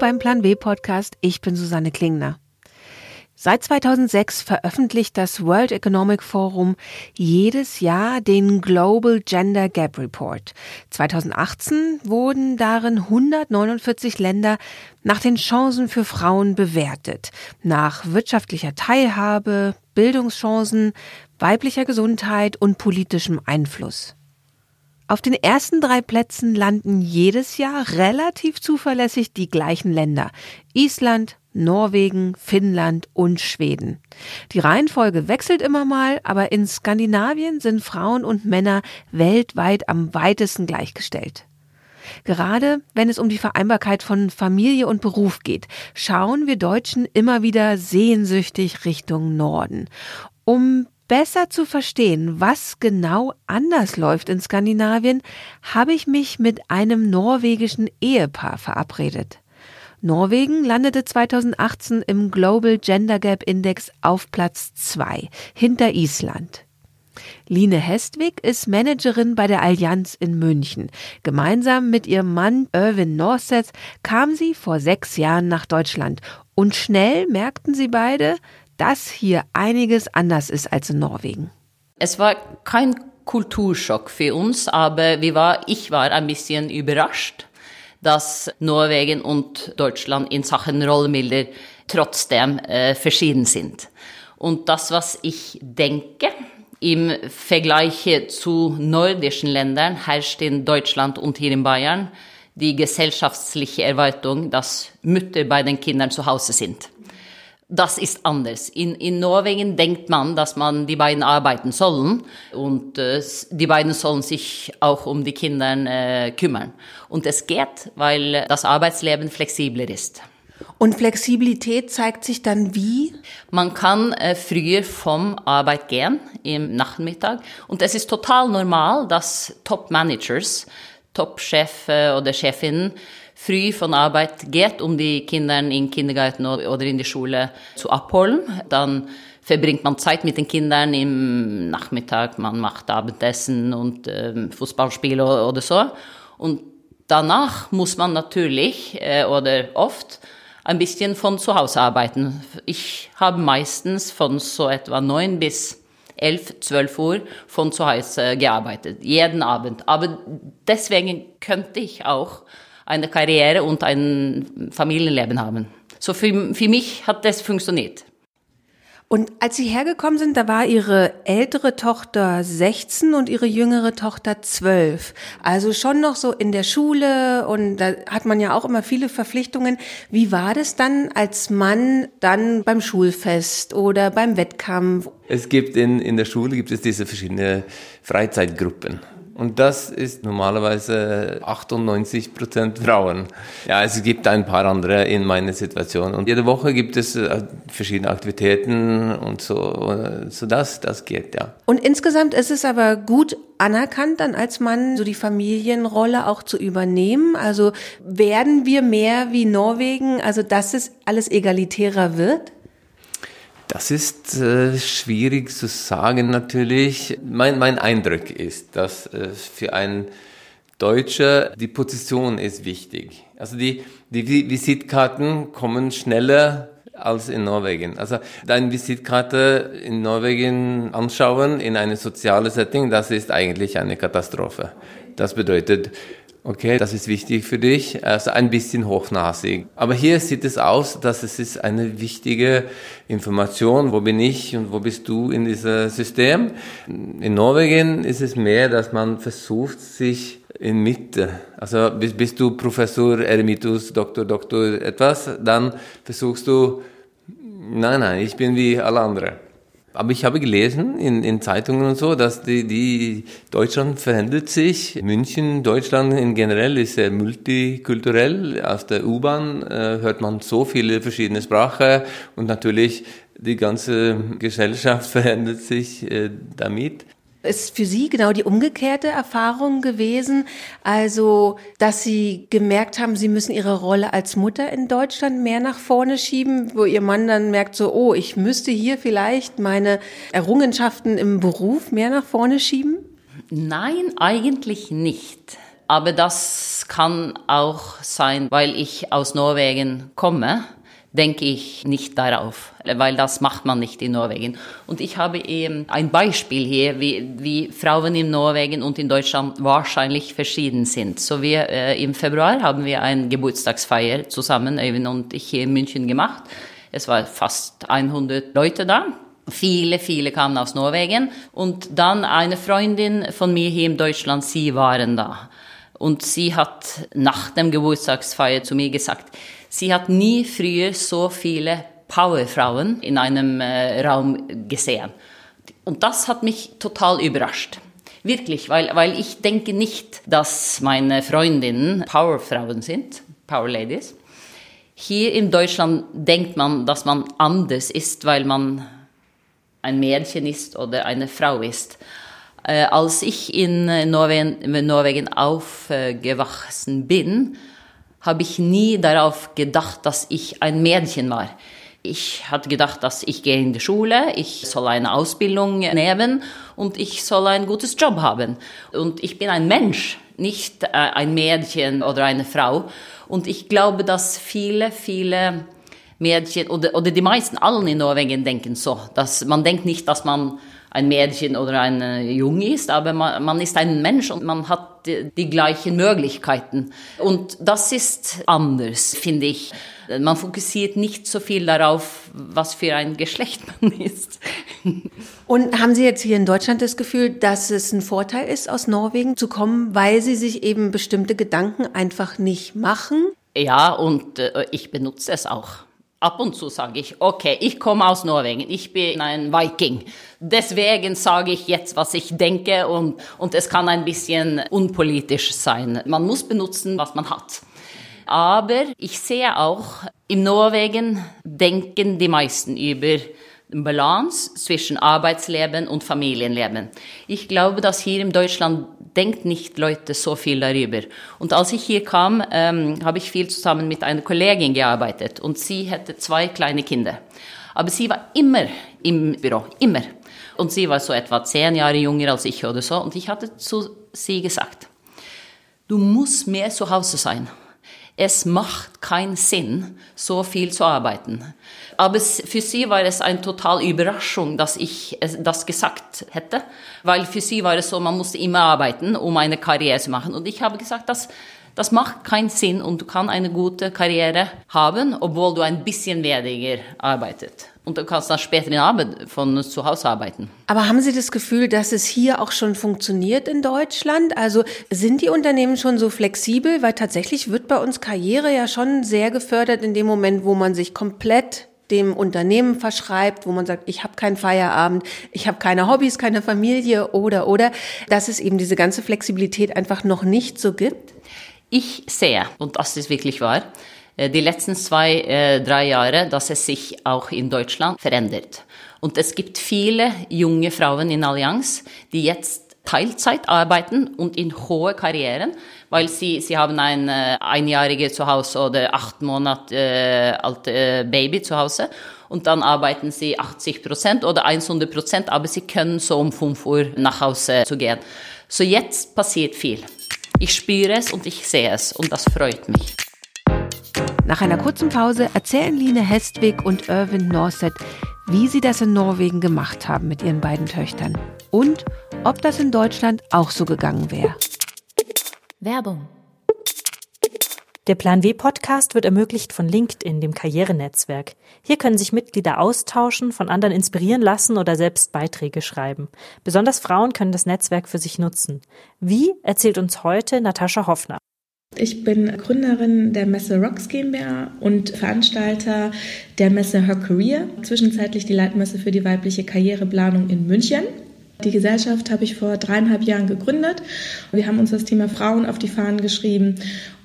Beim Plan B Podcast, ich bin Susanne Klingner. Seit 2006 veröffentlicht das World Economic Forum jedes Jahr den Global Gender Gap Report. 2018 wurden darin 149 Länder nach den Chancen für Frauen bewertet. Nach wirtschaftlicher Teilhabe, Bildungschancen, weiblicher Gesundheit und politischem Einfluss. Auf den ersten drei Plätzen landen jedes Jahr relativ zuverlässig die gleichen Länder. Island, Norwegen, Finnland und Schweden. Die Reihenfolge wechselt immer mal, aber in Skandinavien sind Frauen und Männer weltweit am weitesten gleichgestellt. Gerade wenn es um die Vereinbarkeit von Familie und Beruf geht, schauen wir Deutschen immer wieder sehnsüchtig Richtung Norden. Um besser zu verstehen, was genau anders läuft in Skandinavien, habe ich mich mit einem norwegischen Ehepaar verabredet. Norwegen landete 2018 im Global Gender Gap Index auf Platz 2, hinter Island. Line Hestwig ist Managerin bei der Allianz in München. Gemeinsam mit ihrem Mann Irwin Norseth kam sie vor sechs Jahren nach Deutschland. Und schnell merkten sie beide, dass hier einiges anders ist als in Norwegen. Es war kein Kulturschock für uns, aber wir war, ich war ein bisschen überrascht, dass Norwegen und Deutschland in Sachen Rollenbilder trotzdem äh, verschieden sind. Und das, was ich denke, im Vergleich zu nordischen Ländern herrscht in Deutschland und hier in Bayern die gesellschaftliche Erwartung, dass Mütter bei den Kindern zu Hause sind das ist anders. In, in Norwegen denkt man, dass man die beiden arbeiten sollen und äh, die beiden sollen sich auch um die Kinder äh, kümmern. Und es geht, weil das Arbeitsleben flexibler ist. Und Flexibilität zeigt sich dann wie? Man kann äh, früher vom Arbeit gehen im Nachmittag und es ist total normal, dass Top-Managers, Top-Chef oder Chefinnen früh von Arbeit geht, um die Kinder in Kindergarten oder in die Schule zu abholen. Dann verbringt man Zeit mit den Kindern im Nachmittag, man macht Abendessen und äh, Fußballspiele oder so. Und danach muss man natürlich äh, oder oft ein bisschen von zu Hause arbeiten. Ich habe meistens von so etwa neun bis elf, zwölf Uhr von zu Hause gearbeitet, jeden Abend. Aber deswegen könnte ich auch eine Karriere und ein Familienleben haben. So für, für mich hat das funktioniert. Und als Sie hergekommen sind, da war Ihre ältere Tochter 16 und Ihre jüngere Tochter 12. Also schon noch so in der Schule und da hat man ja auch immer viele Verpflichtungen. Wie war das dann als Mann dann beim Schulfest oder beim Wettkampf? Es gibt in, in der Schule gibt es diese verschiedenen Freizeitgruppen. Und das ist normalerweise 98 Prozent Frauen. Ja, es gibt ein paar andere in meiner Situation. Und jede Woche gibt es äh, verschiedene Aktivitäten und so, so das, das geht, ja. Und insgesamt ist es aber gut anerkannt, dann als Mann so die Familienrolle auch zu übernehmen. Also werden wir mehr wie Norwegen, also dass es alles egalitärer wird? Das ist äh, schwierig zu sagen natürlich. Mein, mein Eindruck ist, dass äh, für einen Deutscher die Position ist wichtig. Also die, die Visitkarten kommen schneller als in Norwegen. Also deine Visitkarte in Norwegen anschauen in einem sozialen Setting, das ist eigentlich eine Katastrophe. Das bedeutet, Okay, das ist wichtig für dich. Also ein bisschen hochnasig. Aber hier sieht es aus, dass es ist eine wichtige Information. Wo bin ich und wo bist du in diesem System? In Norwegen ist es mehr, dass man versucht, sich in Mitte. Also bist, bist du Professor, Eremitus, Doktor, Doktor, etwas, dann versuchst du, nein, nein, ich bin wie alle anderen. Aber ich habe gelesen in, in Zeitungen und so, dass die, die Deutschland verändert sich. München, Deutschland in generell ist sehr multikulturell. Aus der U-Bahn äh, hört man so viele verschiedene Sprachen und natürlich die ganze Gesellschaft verändert sich äh, damit. Ist für Sie genau die umgekehrte Erfahrung gewesen? Also, dass Sie gemerkt haben, Sie müssen Ihre Rolle als Mutter in Deutschland mehr nach vorne schieben, wo Ihr Mann dann merkt so, oh, ich müsste hier vielleicht meine Errungenschaften im Beruf mehr nach vorne schieben? Nein, eigentlich nicht. Aber das kann auch sein, weil ich aus Norwegen komme denke ich nicht darauf, weil das macht man nicht in Norwegen. Und ich habe eben ein Beispiel hier, wie, wie Frauen in Norwegen und in Deutschland wahrscheinlich verschieden sind. So wir äh, im Februar haben wir eine Geburtstagsfeier zusammen, Eugen und ich hier in München gemacht. Es war fast 100 Leute da. Viele, viele kamen aus Norwegen. Und dann eine Freundin von mir hier in Deutschland, sie waren da. Und sie hat nach dem Geburtstagsfeier zu mir gesagt, Sie hat nie früher so viele Powerfrauen in einem äh, Raum gesehen. Und das hat mich total überrascht. Wirklich, weil, weil ich denke nicht, dass meine Freundinnen Powerfrauen sind, Power Ladies. Hier in Deutschland denkt man, dass man anders ist, weil man ein Mädchen ist oder eine Frau ist. Äh, als ich in Norwegen, Norwegen aufgewachsen bin, habe ich nie darauf gedacht, dass ich ein Mädchen war. Ich hatte gedacht, dass ich gehe in die Schule, ich soll eine Ausbildung nehmen und ich soll ein gutes Job haben. Und ich bin ein Mensch, nicht äh, ein Mädchen oder eine Frau. Und ich glaube, dass viele, viele Mädchen oder, oder die meisten allen in Norwegen denken so, dass man denkt nicht, dass man ein Mädchen oder ein Junge ist, aber man, man ist ein Mensch und man hat die, die, gleichen Möglichkeiten. Und das ist anders, finde ich. Man fokussiert nicht so viel darauf, was für ein Geschlecht man ist. Und haben Sie jetzt hier in Deutschland das Gefühl, dass es ein Vorteil ist, aus Norwegen zu kommen, weil Sie sich eben bestimmte Gedanken einfach nicht machen? Ja, und äh, ich benutze es auch. Ab und zu sage ich, okay, ich komme aus Norwegen, ich bin ein Viking. Deswegen sage ich jetzt, was ich denke und, und es kann ein bisschen unpolitisch sein. Man muss benutzen, was man hat. Aber ich sehe auch, in Norwegen denken die meisten über Balance zwischen Arbeitsleben und Familienleben. Ich glaube, dass hier in Deutschland denkt nicht Leute so viel darüber. Und als ich hier kam, ähm, habe ich viel zusammen mit einer Kollegin gearbeitet und sie hatte zwei kleine Kinder. Aber sie war immer im Büro, immer. Und sie war so etwa zehn Jahre jünger als ich oder so. Und ich hatte zu sie gesagt, du musst mehr zu Hause sein. Es macht keinen Sinn, so viel zu arbeiten. Aber für sie war es eine total Überraschung, dass ich das gesagt hätte, weil für sie war es so, man musste immer arbeiten, um eine Karriere zu machen. Und ich habe gesagt, das, das macht keinen Sinn und du kannst eine gute Karriere haben, obwohl du ein bisschen weniger arbeitest. Und du kannst dann später in Arbeit von zu Hause arbeiten. Aber haben Sie das Gefühl, dass es hier auch schon funktioniert in Deutschland? Also sind die Unternehmen schon so flexibel? Weil tatsächlich wird bei uns Karriere ja schon sehr gefördert in dem Moment, wo man sich komplett dem Unternehmen verschreibt, wo man sagt, ich habe keinen Feierabend, ich habe keine Hobbys, keine Familie oder oder, dass es eben diese ganze Flexibilität einfach noch nicht so gibt? Ich sehe, und das ist wirklich wahr, äh, die letzten zwei, äh, drei Jahre, dass es sich auch in Deutschland verändert. Und es gibt viele junge Frauen in Allianz, die jetzt Teilzeit arbeiten und in hohe Karrieren, weil sie, sie haben ein äh, einjährige zu Hause oder acht Monate äh, alte äh, Baby zu Hause und dann arbeiten sie 80 Prozent oder 100 Prozent, aber sie können so um 5 Uhr nach Hause zu gehen. So jetzt passiert viel. Ich spüre es und ich sehe es und das freut mich. Nach einer kurzen Pause erzählen Line Hestwig und Irvin Norset, wie sie das in Norwegen gemacht haben mit ihren beiden Töchtern und ob das in Deutschland auch so gegangen wäre. Werbung. Der Plan W Podcast wird ermöglicht von LinkedIn, dem Karrierenetzwerk. Hier können sich Mitglieder austauschen, von anderen inspirieren lassen oder selbst Beiträge schreiben. Besonders Frauen können das Netzwerk für sich nutzen. Wie erzählt uns heute Natascha Hoffner. Ich bin Gründerin der Messe Rocks GmbH und Veranstalter der Messe Her Career, zwischenzeitlich die Leitmesse für die weibliche Karriereplanung in München. Die Gesellschaft habe ich vor dreieinhalb Jahren gegründet. Wir haben uns das Thema Frauen auf die Fahnen geschrieben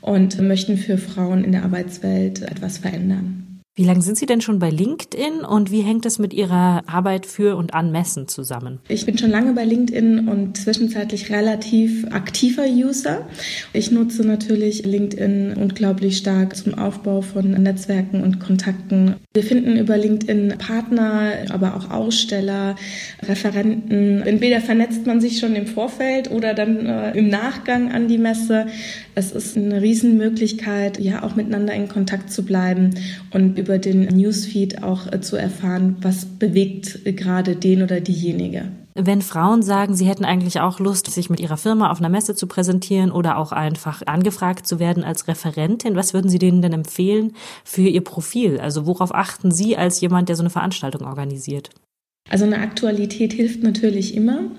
und möchten für Frauen in der Arbeitswelt etwas verändern. Wie lange sind Sie denn schon bei LinkedIn und wie hängt es mit Ihrer Arbeit für und an Messen zusammen? Ich bin schon lange bei LinkedIn und zwischenzeitlich relativ aktiver User. Ich nutze natürlich LinkedIn unglaublich stark zum Aufbau von Netzwerken und Kontakten. Wir finden über LinkedIn Partner, aber auch Aussteller, Referenten. Entweder vernetzt man sich schon im Vorfeld oder dann äh, im Nachgang an die Messe. Es ist eine Riesenmöglichkeit, ja auch miteinander in Kontakt zu bleiben und über den Newsfeed auch äh, zu erfahren, was bewegt gerade den oder diejenige. Wenn Frauen sagen, sie hätten eigentlich auch Lust, sich mit ihrer Firma auf einer Messe zu präsentieren oder auch einfach angefragt zu werden als Referentin, was würden Sie denen denn empfehlen für Ihr Profil? Also worauf achten Sie als jemand, der so eine Veranstaltung organisiert? Also eine Aktualität hilft natürlich immer.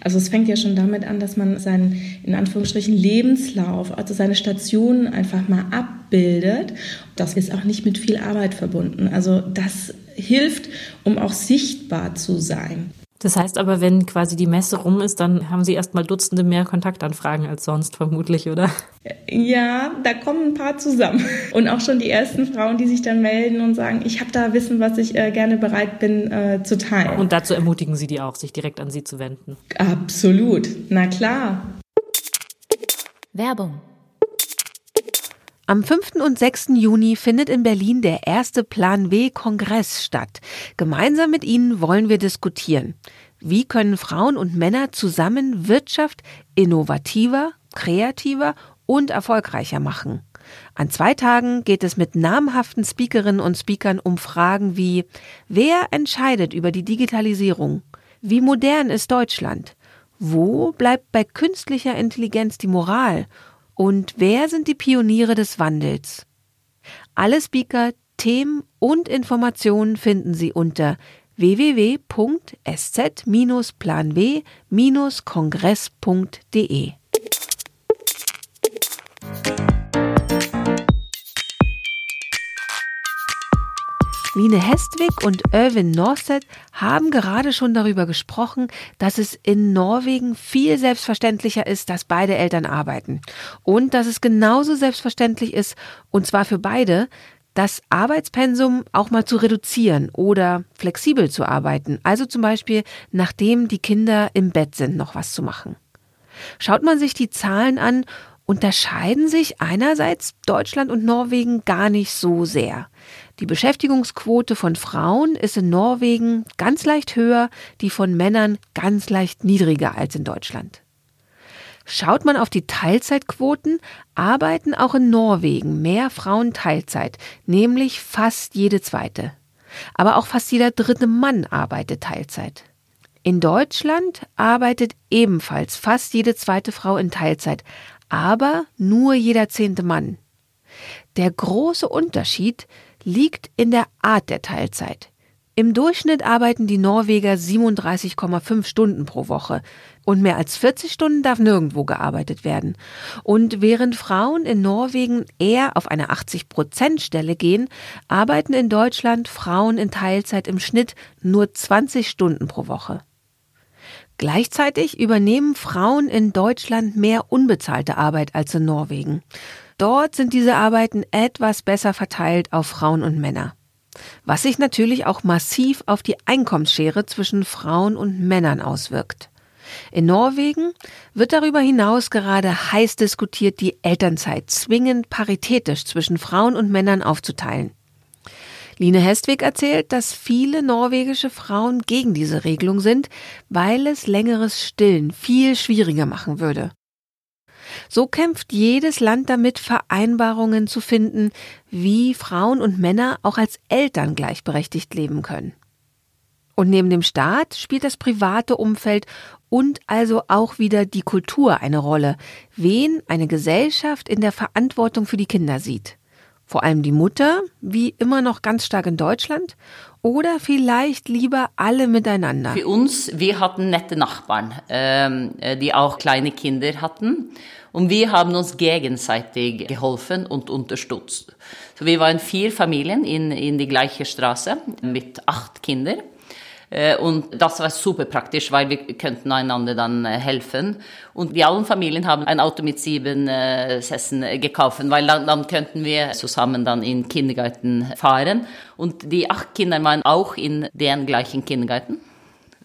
Also es fängt ja schon damit an, dass man seinen in Anführungsstrichen Lebenslauf, also seine Stationen einfach mal abbildet. Das ist auch nicht mit viel Arbeit verbunden. Also das hilft, um auch sichtbar zu sein. Das heißt aber, wenn quasi die Messe rum ist, dann haben Sie erstmal Dutzende mehr Kontaktanfragen als sonst vermutlich, oder? Ja, da kommen ein paar zusammen. Und auch schon die ersten Frauen, die sich dann melden und sagen, ich habe da Wissen, was ich äh, gerne bereit bin äh, zu teilen. Und dazu ermutigen Sie die auch, sich direkt an Sie zu wenden. Absolut, na klar. Werbung am 5. und 6. Juni findet in Berlin der erste Plan W Kongress statt. Gemeinsam mit Ihnen wollen wir diskutieren. Wie können Frauen und Männer zusammen Wirtschaft innovativer, kreativer und erfolgreicher machen? An zwei Tagen geht es mit namhaften Speakerinnen und Speakern um Fragen wie Wer entscheidet über die Digitalisierung? Wie modern ist Deutschland? Wo bleibt bei künstlicher Intelligenz die Moral? Und wer sind die Pioniere des Wandels? Alle Speaker, Themen und Informationen finden Sie unter www.sz-planw-kongress.de. Line Hestwig und Irvin Norstedt haben gerade schon darüber gesprochen, dass es in Norwegen viel selbstverständlicher ist, dass beide Eltern arbeiten. Und dass es genauso selbstverständlich ist, und zwar für beide, das Arbeitspensum auch mal zu reduzieren oder flexibel zu arbeiten. Also zum Beispiel, nachdem die Kinder im Bett sind, noch was zu machen. Schaut man sich die Zahlen an, unterscheiden sich einerseits Deutschland und Norwegen gar nicht so sehr. Die Beschäftigungsquote von Frauen ist in Norwegen ganz leicht höher, die von Männern ganz leicht niedriger als in Deutschland. Schaut man auf die Teilzeitquoten, arbeiten auch in Norwegen mehr Frauen Teilzeit, nämlich fast jede zweite. Aber auch fast jeder dritte Mann arbeitet Teilzeit. In Deutschland arbeitet ebenfalls fast jede zweite Frau in Teilzeit, aber nur jeder zehnte Mann. Der große Unterschied liegt in der Art der Teilzeit. Im Durchschnitt arbeiten die Norweger 37,5 Stunden pro Woche und mehr als 40 Stunden darf nirgendwo gearbeitet werden. Und während Frauen in Norwegen eher auf eine 80-Prozent-Stelle gehen, arbeiten in Deutschland Frauen in Teilzeit im Schnitt nur 20 Stunden pro Woche. Gleichzeitig übernehmen Frauen in Deutschland mehr unbezahlte Arbeit als in Norwegen. Dort sind diese Arbeiten etwas besser verteilt auf Frauen und Männer. Was sich natürlich auch massiv auf die Einkommensschere zwischen Frauen und Männern auswirkt. In Norwegen wird darüber hinaus gerade heiß diskutiert, die Elternzeit zwingend paritätisch zwischen Frauen und Männern aufzuteilen. Line Hestwig erzählt, dass viele norwegische Frauen gegen diese Regelung sind, weil es längeres Stillen viel schwieriger machen würde. So kämpft jedes Land damit, Vereinbarungen zu finden, wie Frauen und Männer auch als Eltern gleichberechtigt leben können. Und neben dem Staat spielt das private Umfeld und also auch wieder die Kultur eine Rolle, wen eine Gesellschaft in der Verantwortung für die Kinder sieht. Vor allem die Mutter, wie immer noch ganz stark in Deutschland, oder vielleicht lieber alle miteinander. Für uns, wir hatten nette Nachbarn, ähm, äh, die auch kleine Kinder hatten. Und wir haben uns gegenseitig geholfen und unterstützt. So, wir waren vier Familien in, in die gleiche Straße mit acht Kindern. Äh, und das war super praktisch, weil wir könnten einander dann äh, helfen. Und die allen Familien haben ein Auto mit sieben äh, Sässen gekauft, weil dann, dann könnten wir zusammen dann in Kindergarten fahren. Und die acht Kinder waren auch in den gleichen Kindergarten.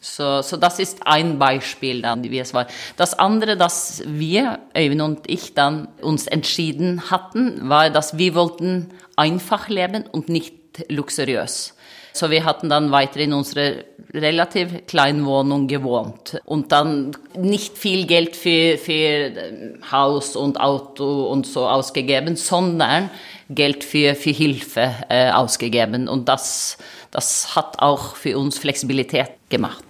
So, so das ist ein Beispiel dann, wie es war. Das andere, dass wir, Øyvind und ich, dann uns entschieden hatten, war, dass wir wollten einfach leben und nicht luxuriös. So wir hatten dann weiter in unserer relativ kleinen Wohnung gewohnt und dann nicht viel Geld für, für äh, Haus und Auto und so ausgegeben, sondern Geld für, für Hilfe äh, ausgegeben. Und das, das hat auch für uns Flexibilität gemacht.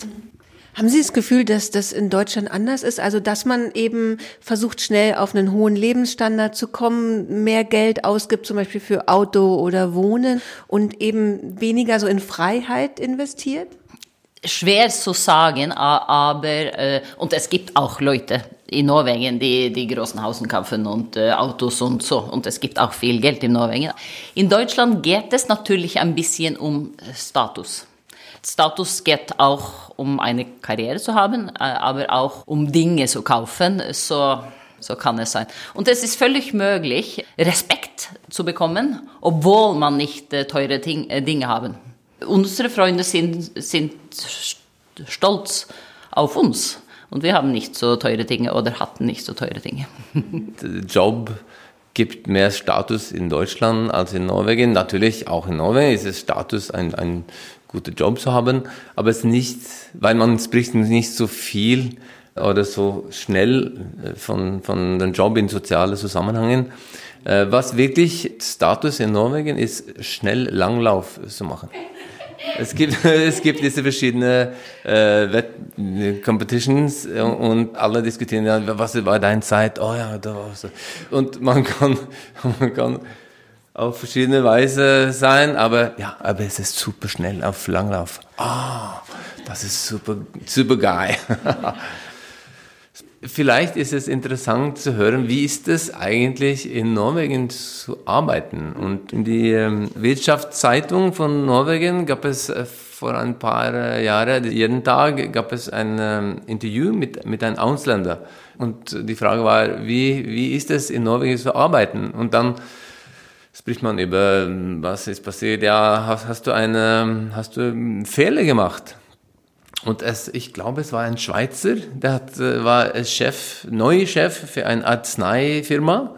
Haben Sie das Gefühl, dass das in Deutschland anders ist? Also, dass man eben versucht, schnell auf einen hohen Lebensstandard zu kommen, mehr Geld ausgibt, zum Beispiel für Auto oder Wohnen und eben weniger so in Freiheit investiert? Schwer zu sagen, aber, äh, und es gibt auch Leute in Norwegen, die die großen Hausen kaufen und äh, Autos und so. Und es gibt auch viel Geld in Norwegen. In Deutschland geht es natürlich ein bisschen um Status. Status geht auch um eine Karriere zu haben, äh, aber auch um Dinge zu kaufen. So, so kann es sein. Und es ist völlig möglich, Respekt zu bekommen, obwohl man nicht teure Dinge haben. Unsere Freunde sind, sind stolz auf uns. Und wir haben nicht so teure Dinge oder hatten nicht so teure Dinge. Job gibt mehr Status in Deutschland als in Norwegen. Natürlich auch in Norwegen ist es Status ein, ein gute Job zu haben, aber es nicht, weil man spricht nicht so viel oder so schnell äh, von, von dem Job in soziale Zusammenhängen. Äh, was wirklich Status in Norwegen ist, schnell Langlauf zu machen. Es gibt, es gibt diese verschiedenen äh, Competitions und alle diskutieren, ja, was war deine Zeit? Oh ja, da war so. Und man kann, man kann auf verschiedene Weise sein, aber ja, aber es ist super schnell auf Langlauf. Ah, oh, das ist super, super geil. Vielleicht ist es interessant zu hören, wie ist es eigentlich in Norwegen zu arbeiten? Und in die ähm, Wirtschaftszeitung von Norwegen gab es äh, vor ein paar äh, Jahren, jeden Tag gab es ein ähm, Interview mit, mit einem Ausländer. Und die Frage war, wie, wie ist es in Norwegen zu arbeiten? Und dann spricht man über, was ist passiert, ja, hast, hast du eine, hast du Fehler gemacht? Und es, ich glaube, es war ein Schweizer, der hat, äh, war Chef, neuer Chef für eine Arzneifirma.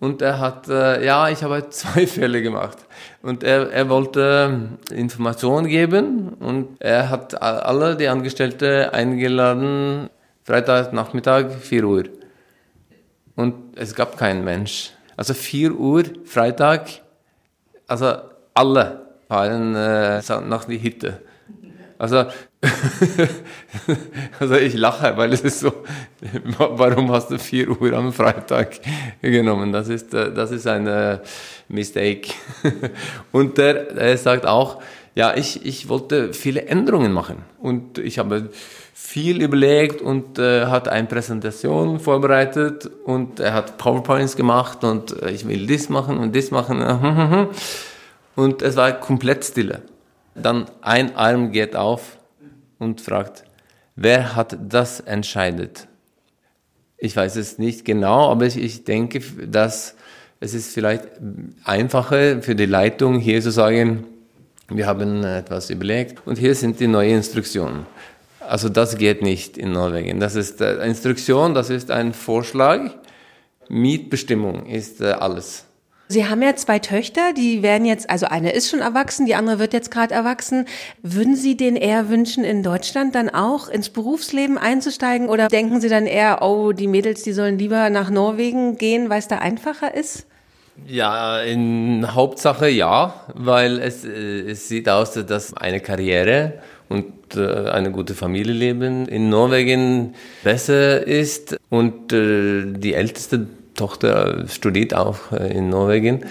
Und er hat, äh, ja, ich habe zwei Fälle gemacht. Und er, er wollte Informationen geben und er hat alle die Angestellten eingeladen, Freitagnachmittag, 4 Uhr. Und es gab keinen Mensch. Also 4 Uhr Freitag, also alle fahren äh, nach die Hütte. Also, also ich lache, weil es ist so, warum hast du 4 Uhr am Freitag genommen? Das ist, äh, das ist eine Mistake. Und der, er sagt auch, ja, ich, ich wollte viele Änderungen machen. Und ich habe viel überlegt und äh, hat eine Präsentation vorbereitet und er hat PowerPoints gemacht und äh, ich will das machen und das machen. Und es war komplett stille. Dann ein Arm geht auf und fragt, wer hat das entscheidet? Ich weiß es nicht genau, aber ich, ich denke, dass es ist vielleicht einfacher für die Leitung hier zu sagen, wir haben etwas überlegt und hier sind die neuen Instruktionen. Also das geht nicht in Norwegen. Das ist äh, Instruktion, das ist ein Vorschlag. Mietbestimmung ist äh, alles. Sie haben ja zwei Töchter, die werden jetzt, also eine ist schon erwachsen, die andere wird jetzt gerade erwachsen. Würden Sie denen eher wünschen, in Deutschland dann auch ins Berufsleben einzusteigen oder denken Sie dann eher, oh, die Mädels, die sollen lieber nach Norwegen gehen, weil es da einfacher ist? Ja, in Hauptsache ja, weil es, äh, es sieht aus, dass eine Karriere und äh, eine gute Familie leben in Norwegen besser ist und äh, die älteste Tochter studiert auch in Norwegen.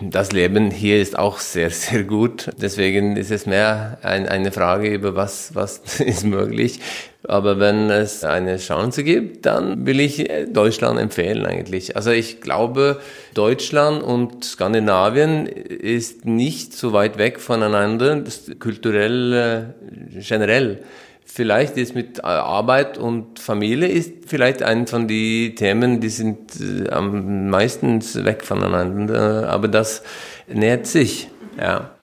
Das Leben hier ist auch sehr, sehr gut. Deswegen ist es mehr ein, eine Frage über was, was ist möglich. Aber wenn es eine Chance gibt, dann will ich Deutschland empfehlen eigentlich. Also ich glaube, Deutschland und Skandinavien ist nicht so weit weg voneinander, kulturell äh, generell. Vielleicht ist mit Arbeit und Familie ist vielleicht ein von die Themen, die sind äh, am meisten weg voneinander, aber das nähert sich, ja.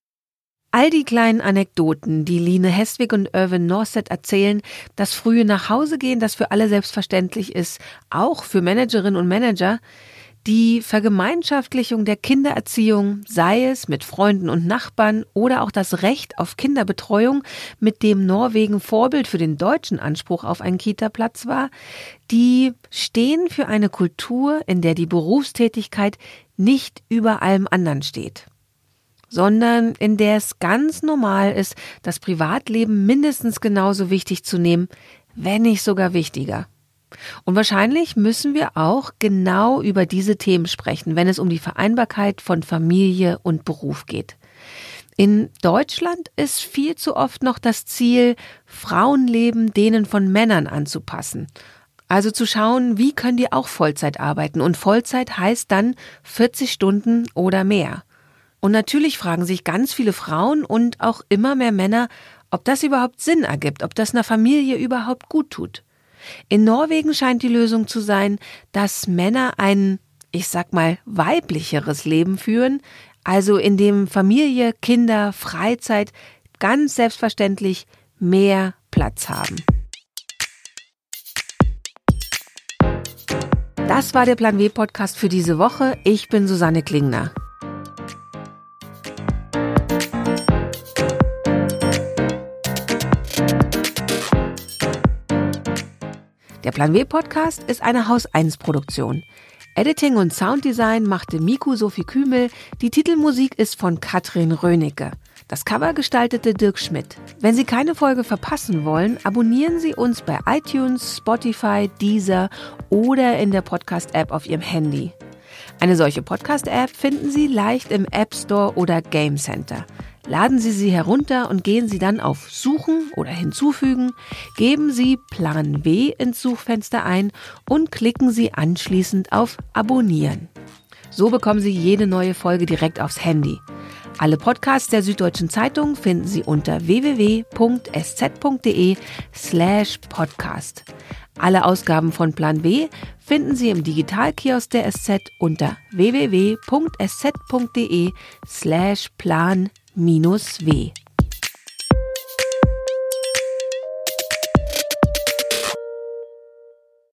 All die kleinen Anekdoten, die Line Heswig und Irvin Norset erzählen, das frühe Nachhausegehen, das für alle selbstverständlich ist, auch für Managerinnen und Manager, die Vergemeinschaftlichung der Kindererziehung, sei es mit Freunden und Nachbarn oder auch das Recht auf Kinderbetreuung, mit dem Norwegen Vorbild für den deutschen Anspruch auf einen Kita-Platz war, die stehen für eine Kultur, in der die Berufstätigkeit nicht über allem anderen steht sondern in der es ganz normal ist, das Privatleben mindestens genauso wichtig zu nehmen, wenn nicht sogar wichtiger. Und wahrscheinlich müssen wir auch genau über diese Themen sprechen, wenn es um die Vereinbarkeit von Familie und Beruf geht. In Deutschland ist viel zu oft noch das Ziel, Frauenleben denen von Männern anzupassen. Also zu schauen, wie können die auch Vollzeit arbeiten. Und Vollzeit heißt dann 40 Stunden oder mehr. Und natürlich fragen sich ganz viele Frauen und auch immer mehr Männer, ob das überhaupt Sinn ergibt, ob das einer Familie überhaupt gut tut. In Norwegen scheint die Lösung zu sein, dass Männer ein, ich sag mal, weiblicheres Leben führen, also in dem Familie, Kinder, Freizeit ganz selbstverständlich mehr Platz haben. Das war der Plan W Podcast für diese Woche. Ich bin Susanne Klingner. Der Plan W Podcast ist eine Haus 1 Produktion. Editing und Sounddesign machte Miku Sophie Kümel. Die Titelmusik ist von Katrin Rönecke. Das Cover gestaltete Dirk Schmidt. Wenn Sie keine Folge verpassen wollen, abonnieren Sie uns bei iTunes, Spotify, Deezer oder in der Podcast-App auf Ihrem Handy. Eine solche Podcast-App finden Sie leicht im App Store oder Game Center. Laden Sie sie herunter und gehen Sie dann auf Suchen oder Hinzufügen, geben Sie Plan W ins Suchfenster ein und klicken Sie anschließend auf Abonnieren. So bekommen Sie jede neue Folge direkt aufs Handy. Alle Podcasts der Süddeutschen Zeitung finden Sie unter www.sz.de slash podcast. Alle Ausgaben von Plan W finden Sie im Digitalkiosk der SZ unter www.sz.de slash plan w